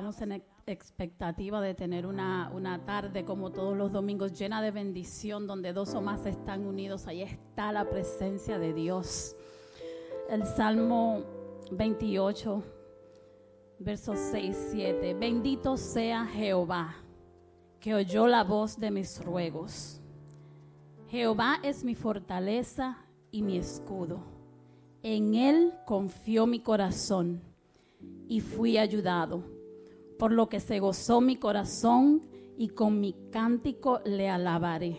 Y estamos en expectativa de tener una, una, tarde como todos los domingos llena de bendición, donde dos o más están unidos, ahí está la presencia de Dios. El Salmo 28, versos 6, 7. Bendito sea Jehová, que oyó la voz de mis ruegos. Jehová es mi fortaleza y mi escudo. En él confió mi corazón y fui ayudado, por lo que se gozó mi corazón y con mi cántico le alabaré.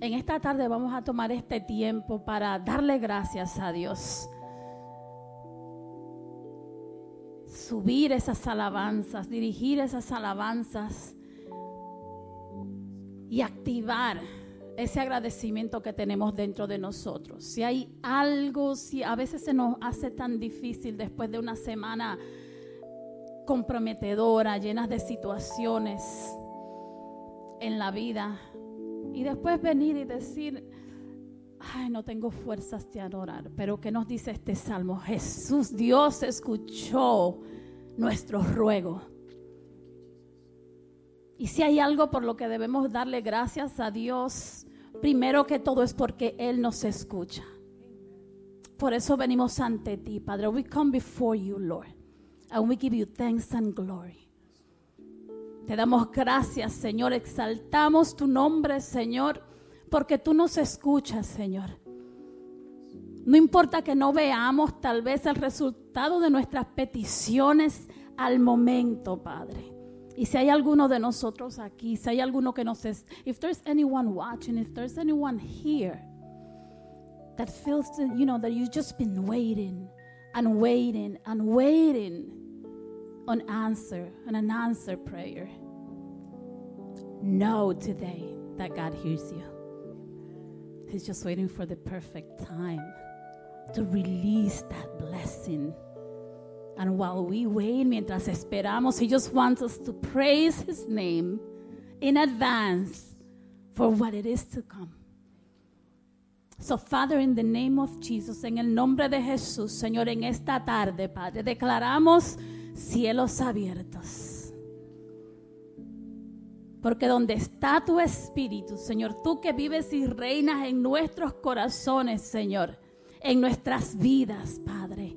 En esta tarde vamos a tomar este tiempo para darle gracias a Dios. Subir esas alabanzas, dirigir esas alabanzas y activar ese agradecimiento que tenemos dentro de nosotros. Si hay algo, si a veces se nos hace tan difícil después de una semana comprometedora, llena de situaciones en la vida, y después venir y decir, ay, no tengo fuerzas de adorar, pero ¿qué nos dice este salmo? Jesús, Dios escuchó nuestro ruego. Y si hay algo por lo que debemos darle gracias a Dios, primero que todo es porque Él nos escucha. Por eso venimos ante ti, Padre. We come before you, Lord. And we give you thanks and glory. Te damos gracias, Señor. Exaltamos tu nombre, Señor, porque tú nos escuchas, Señor. No importa que no veamos tal vez el resultado de nuestras peticiones al momento, Padre. Y si hay alguno de nosotros aquí, si hay alguno que nos es, if there's anyone watching, if there's anyone here that feels, that, you know, that you've just been waiting and waiting and waiting on answer, an answer prayer, know today that God hears you. He's just waiting for the perfect time to release that blessing And while we wait, mientras esperamos, He just wants us to praise His name in advance for what it is to come. So, Father, in the name of Jesus, en el nombre de Jesús, Señor, en esta tarde, Padre, declaramos cielos abiertos. Porque donde está tu espíritu, Señor, tú que vives y reinas en nuestros corazones, Señor, en nuestras vidas, Padre.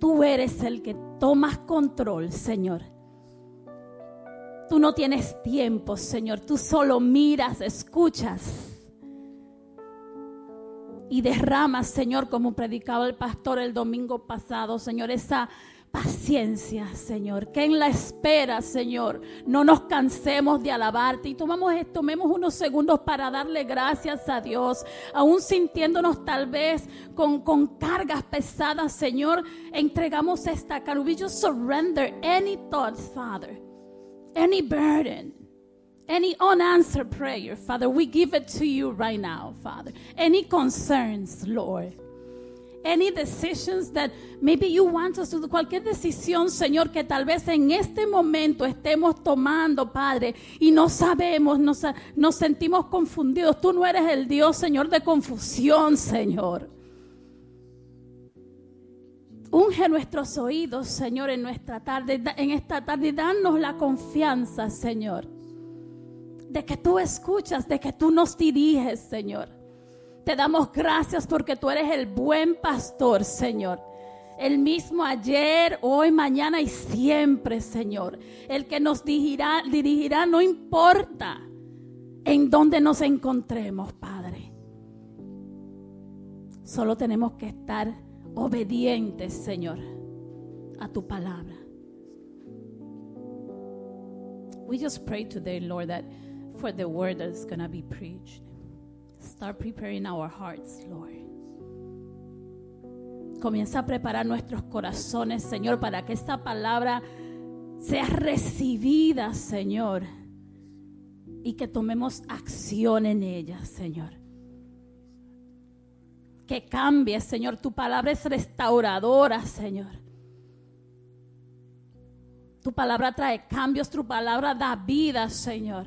Tú eres el que tomas control, Señor. Tú no tienes tiempo, Señor. Tú solo miras, escuchas y derramas, Señor, como predicaba el pastor el domingo pasado, Señor, esa paciencia, Señor, que en la espera, Señor, no nos cansemos de alabarte y tomemos unos segundos para darle gracias a Dios, aún sintiéndonos tal vez con, con cargas pesadas, Señor, entregamos esta carga. We just surrender any thoughts, Father, any burden. Any unanswered prayer, Father, we give it to you right now, Father. Any concerns, Lord any decisions that maybe you want us to do, cualquier decisión, Señor, que tal vez en este momento estemos tomando, Padre, y no sabemos, nos, sentimos confundidos. Tú no eres el Dios, Señor, de confusión, Señor. Unge nuestros oídos, Señor, en nuestra tarde, en esta tarde, danos la confianza, Señor, de que tú escuchas, de que tú nos diriges, Señor. Te damos gracias porque tú eres el buen pastor, Señor. El mismo ayer, hoy, mañana y siempre, Señor. El que nos dirigirá, dirigirá no importa en dónde nos encontremos, Padre. Solo tenemos que estar obedientes, Señor, a tu palabra. We just pray today, Lord, that for the word that's going to be preached. Start preparing our hearts, Lord. Comienza a preparar nuestros corazones, Señor, para que esta palabra sea recibida, Señor, y que tomemos acción en ella, Señor. Que cambie, Señor. Tu palabra es restauradora, Señor. Tu palabra trae cambios, tu palabra da vida, Señor.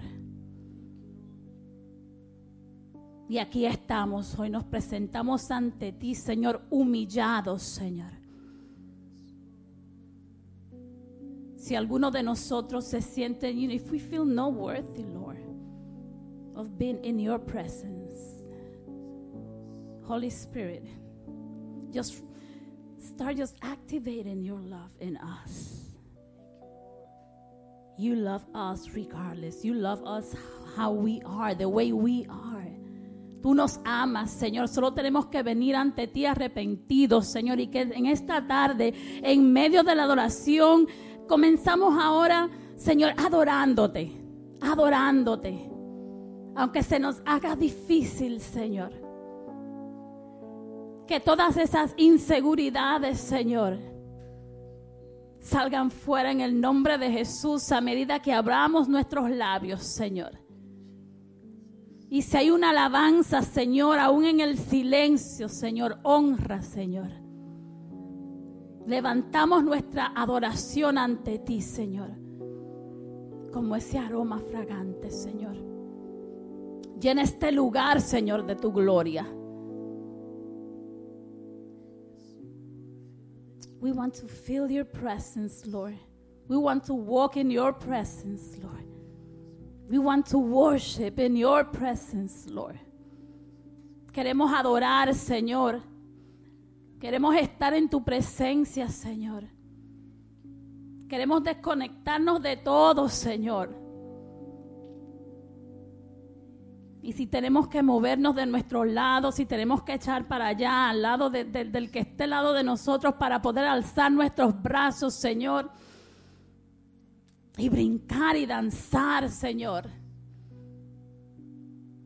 Y aquí estamos, hoy nos presentamos ante ti, Señor, humillados, Señor. Si alguno de nosotros se siente, you know, if we feel no worthy, Lord, of being in your presence, Holy Spirit, just start just activating your love in us. You love us regardless. You love us how we are, the way we are. Tú nos amas, Señor. Solo tenemos que venir ante ti arrepentidos, Señor. Y que en esta tarde, en medio de la adoración, comenzamos ahora, Señor, adorándote, adorándote. Aunque se nos haga difícil, Señor. Que todas esas inseguridades, Señor, salgan fuera en el nombre de Jesús a medida que abramos nuestros labios, Señor. Y si hay una alabanza, Señor, aún en el silencio, Señor, honra, Señor. Levantamos nuestra adoración ante ti, Señor, como ese aroma fragante, Señor. Llena este lugar, Señor, de tu gloria. We want to feel your presence, Lord. We want to walk in your presence, Lord. We want to worship in your presence, Lord. Queremos adorar, Señor. Queremos estar en tu presencia, Señor. Queremos desconectarnos de todo, Señor. Y si tenemos que movernos de nuestro lado, si tenemos que echar para allá, al lado del que esté al lado de nosotros, para poder alzar nuestros brazos, Señor, y brincar y danzar, Señor.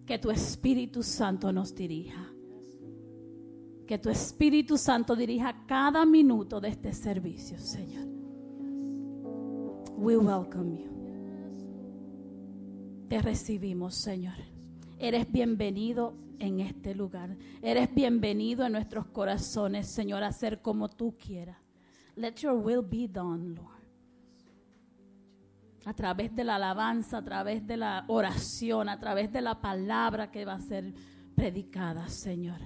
Que tu Espíritu Santo nos dirija. Que tu Espíritu Santo dirija cada minuto de este servicio, Señor. We welcome you. Te recibimos, Señor. Eres bienvenido en este lugar. Eres bienvenido en nuestros corazones, Señor, a hacer como tú quieras. Let your will be done, Lord. A través de la alabanza, a través de la oración, a través de la palabra que va a ser predicada, Señor.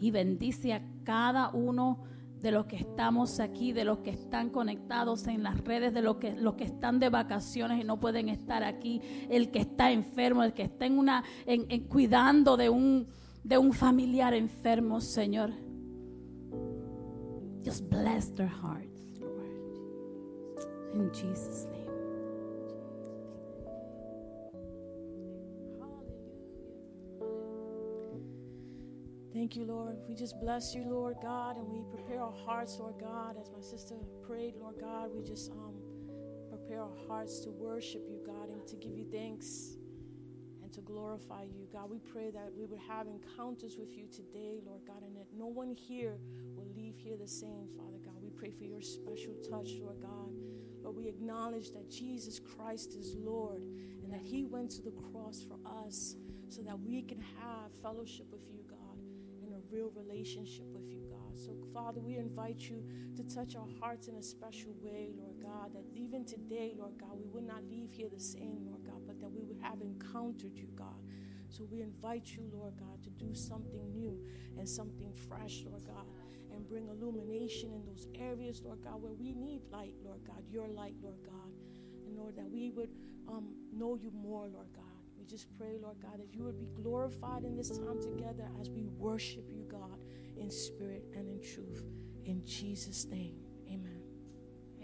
Y bendice a cada uno de los que estamos aquí, de los que están conectados en las redes, de los que, los que están de vacaciones y no pueden estar aquí, el que está enfermo, el que está en una, en, cuidando de un, de un familiar enfermo, Señor. Just bless their hearts, Lord. In Jesus' name. Thank you, Lord. We just bless you, Lord God, and we prepare our hearts, Lord God, as my sister prayed, Lord God. We just um, prepare our hearts to worship you, God, and to give you thanks and to glorify you, God. We pray that we would have encounters with you today, Lord God, and that no one here will leave here the same, Father God. We pray for your special touch, Lord God. Lord, we acknowledge that Jesus Christ is Lord and that He went to the cross for us so that we can have fellowship with you, God and a real relationship with you, God. So, Father, we invite you to touch our hearts in a special way, Lord God, that even today, Lord God, we would not leave here the same, Lord God, but that we would have encountered you, God. So we invite you, Lord God, to do something new and something fresh, Lord God, bring illumination in those areas, Lord God, where we need light, Lord God, your light, Lord God. And Lord, that we would um, know you more, Lord God We just pray, Lord God, that you would be glorified in this time together as we worship you, God, in spirit and in truth. In Jesus' name, amen.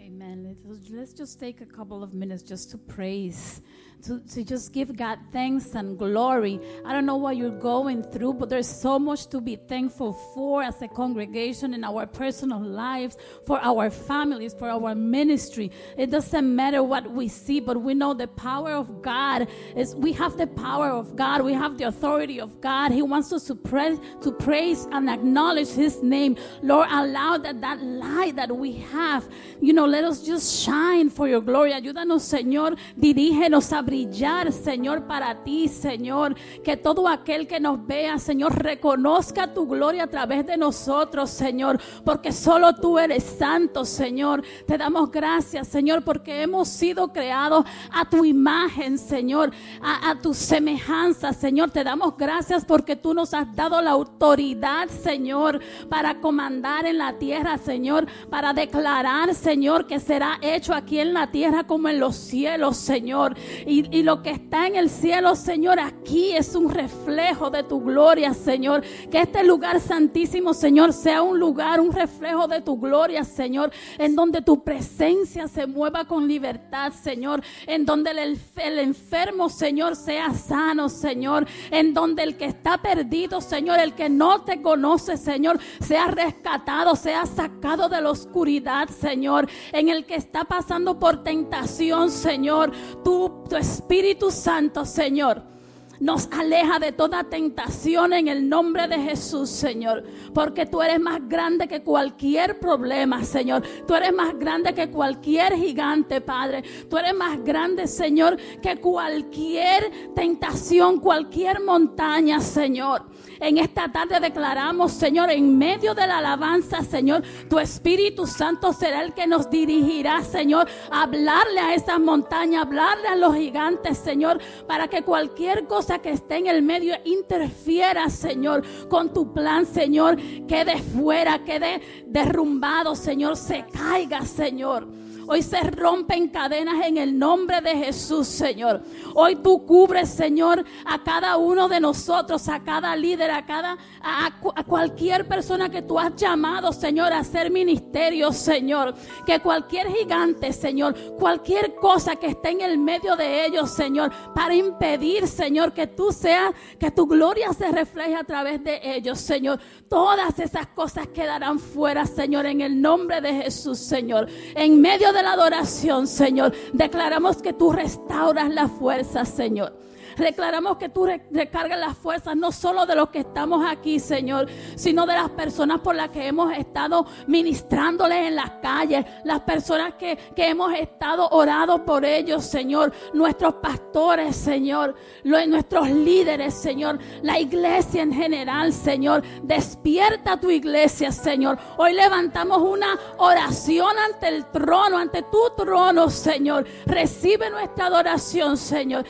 Amen. Let's, just take a couple of minutes just to praise to, to just give God thanks and glory. I don't know what you're going through, but there's so much to be thankful for as a congregation in our personal lives, for our families, for our ministry. It doesn't matter what we see, but we know the power of God is we have the power of God. We have the authority of God. He wants us to praise, to praise and acknowledge his name. Lord, allow that that light that we have, you know, let us just shine for your glory. Ayúdanos, Señor. Dirígenos a brillar, Señor, para ti, Señor. Que todo aquel que nos vea, Señor, reconozca tu gloria a través de nosotros, Señor. Porque solo tú eres santo, Señor. Te damos gracias, Señor, porque hemos sido creados a tu imagen, Señor, a, a tu semejanza, Señor. Te damos gracias porque tú nos has dado la autoridad, Señor, para comandar en la tierra, Señor, para declarar, Señor, Que será hecho aquí en la tierra como en los cielos, Señor. Y, y lo que está en el cielo, Señor, aquí es un reflejo de tu gloria, Señor. Que este lugar santísimo, Señor, sea un lugar, un reflejo de tu gloria, Señor, en donde tu presencia se mueva con libertad, Señor, en donde el, el enfermo, Señor, sea sano, Señor, en donde el que está perdido, Señor, el que no te conoce, Señor, sea rescatado, sea sacado de la oscuridad, Señor, en el que está pasando por tentación, Señor, tu, tu Espíritu Santo, Señor nos aleja de toda tentación en el nombre de Jesús, Señor. Porque tú eres más grande que cualquier problema, Señor. Tú eres más grande que cualquier gigante, Padre. Tú eres más grande, Señor, que cualquier tentación, cualquier montaña, Señor. En esta tarde declaramos, Señor, en medio de la alabanza, Señor, tu Espíritu Santo será el que nos dirigirá, Señor, a hablarle a esas montañas, hablarle a los gigantes, Señor, para que cualquier cosa que esté en el medio interfiera, Señor, con tu plan, Señor, quede fuera, quede derrumbado, Señor, se caiga, Señor. Hoy se rompen cadenas en el nombre de Jesús, Señor. Hoy tú cubres, Señor, a cada uno de nosotros, a cada líder, a cada a, cualquier persona que tú has llamado, Señor, a hacer ministerio, Señor. Que cualquier gigante, Señor, cualquier cosa que esté en el medio de ellos, Señor, para impedir, Señor, que tú seas, que tu gloria se refleje a través de ellos, Señor. Todas esas cosas quedarán fuera, Señor, en el nombre de Jesús, Señor. En medio de la adoración, Señor, declaramos que tú restauras la fuerza, Señor. Declaramos que tú recargas las fuerzas no solo de los que estamos aquí, Señor, sino de las personas por las que hemos estado ministrándoles en las calles, las personas que, que hemos estado orando por ellos, Señor, nuestros pastores, Señor, nuestros líderes, Señor, la iglesia en general, Señor. Despierta tu iglesia, Señor. Hoy levantamos una oración ante el trono, ante tu trono, Señor. Recibe nuestra adoración, Señor.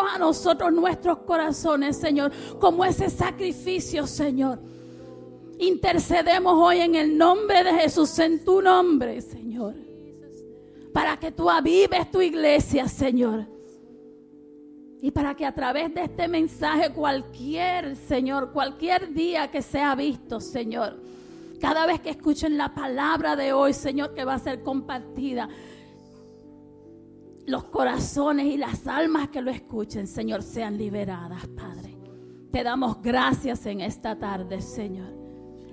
A nosotros nuestros corazones, Señor, como ese sacrificio, Señor. Intercedemos hoy en el nombre de Jesús, en tu nombre, Señor, para que tú avives tu iglesia, Señor. Y para que a través de este mensaje cualquier, Señor, cualquier día que sea visto, Señor, cada vez que escuchen la palabra de hoy, Señor, que va a ser compartida, los corazones y las almas que lo escuchen, Señor, sean liberadas, Padre. Te damos gracias en esta tarde, Señor.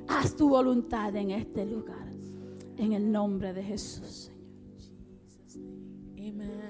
Haz tu voluntad en este lugar. En el nombre de Jesús, Señor. Amen.